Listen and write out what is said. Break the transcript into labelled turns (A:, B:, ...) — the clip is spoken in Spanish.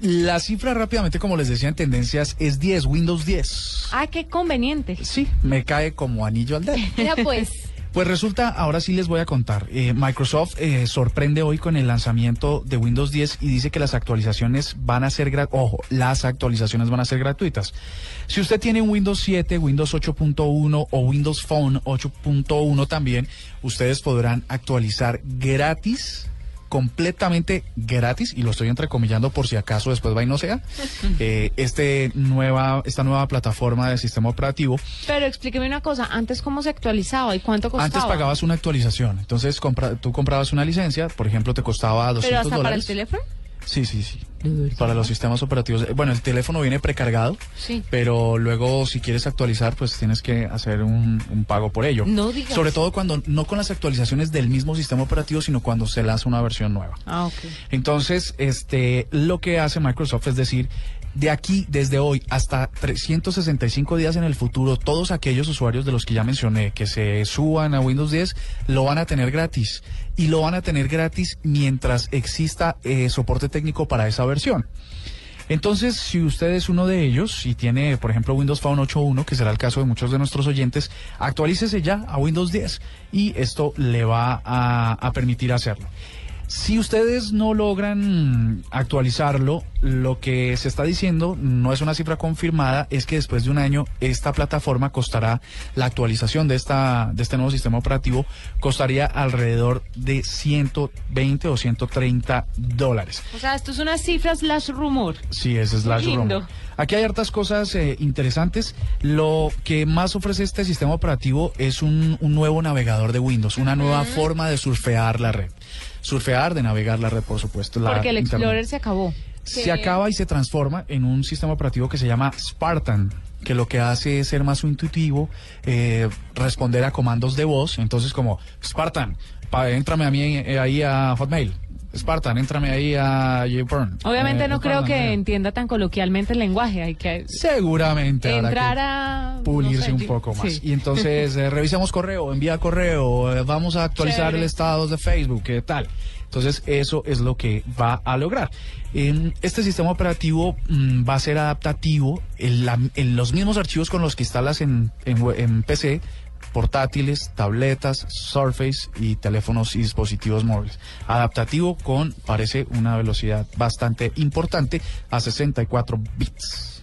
A: La cifra rápidamente, como les decía en tendencias, es 10, Windows 10.
B: Ah, qué conveniente.
A: Sí, me cae como anillo al dedo.
B: Ya pues.
A: Pues resulta, ahora sí les voy a contar. Eh, Microsoft eh, sorprende hoy con el lanzamiento de Windows 10 y dice que las actualizaciones van a ser, ojo, las actualizaciones van a ser gratuitas. Si usted tiene un Windows 7, Windows 8.1 o Windows Phone 8.1 también, ustedes podrán actualizar gratis completamente gratis y lo estoy entrecomillando por si acaso después va y no sea eh, este nueva esta nueva plataforma de sistema operativo
B: Pero explíqueme una cosa, antes cómo se actualizaba y cuánto costaba.
A: antes pagabas una actualización, entonces compra- tú comprabas una licencia, por ejemplo, te costaba 200
B: Pero hasta para el
A: dólares.
B: teléfono.
A: Sí, sí, sí. Para los sistemas operativos. eh, Bueno, el teléfono viene precargado,
B: Sí.
A: pero luego si quieres actualizar, pues tienes que hacer un, un pago por ello.
B: No digas.
A: Sobre todo cuando no con las actualizaciones del mismo sistema operativo, sino cuando se lanza una versión nueva.
B: Ah, ok.
A: Entonces, este, lo que hace Microsoft es decir, de aquí, desde hoy, hasta 365 días en el futuro, todos aquellos usuarios de los que ya mencioné que se suban a Windows 10 lo van a tener gratis. Y lo van a tener gratis mientras exista eh, soporte técnico para esa versión. Entonces, si usted es uno de ellos y tiene, por ejemplo, Windows Phone 8.1, que será el caso de muchos de nuestros oyentes, actualícese ya a Windows 10 y esto le va a, a permitir hacerlo. Si ustedes no logran actualizarlo, lo que se está diciendo, no es una cifra confirmada, es que después de un año esta plataforma costará, la actualización de, esta, de este nuevo sistema operativo costaría alrededor de 120 o 130 dólares.
B: O sea, esto es una cifra slash rumor.
A: Sí, es la
B: Lindo.
A: Aquí hay hartas cosas eh, interesantes. Lo que más ofrece este sistema operativo es un, un nuevo navegador de Windows, una nueva forma de surfear la red. Surfear, de navegar la red, por supuesto. la
B: Porque el
A: Internet.
B: Explorer se acabó.
A: Se acaba y se transforma en un sistema operativo que se llama Spartan que lo que hace es ser más intuitivo, eh, responder a comandos de voz. Entonces, como Spartan, pa, éntrame a mí eh, ahí a Hotmail. Spartan, éntrame ahí a YouPorn.
B: Obviamente
A: Eh,
B: no creo que
A: eh.
B: entienda tan coloquialmente el lenguaje. Hay que
A: Seguramente
B: entrar
A: que
B: a...
A: pulirse
B: no sé,
A: un poco más.
B: sí.
A: Y entonces eh, revisamos correo, envía correo, eh, vamos a actualizar
B: Chévere.
A: el estado de Facebook, ¿qué tal? Entonces eso es lo que va a lograr. Este sistema operativo mm, va a ser adaptativo en, la- en los mismos archivos con los que instalas en, en PC portátiles, tabletas, Surface y teléfonos y dispositivos móviles. Adaptativo con, parece, una velocidad bastante importante a 64 bits.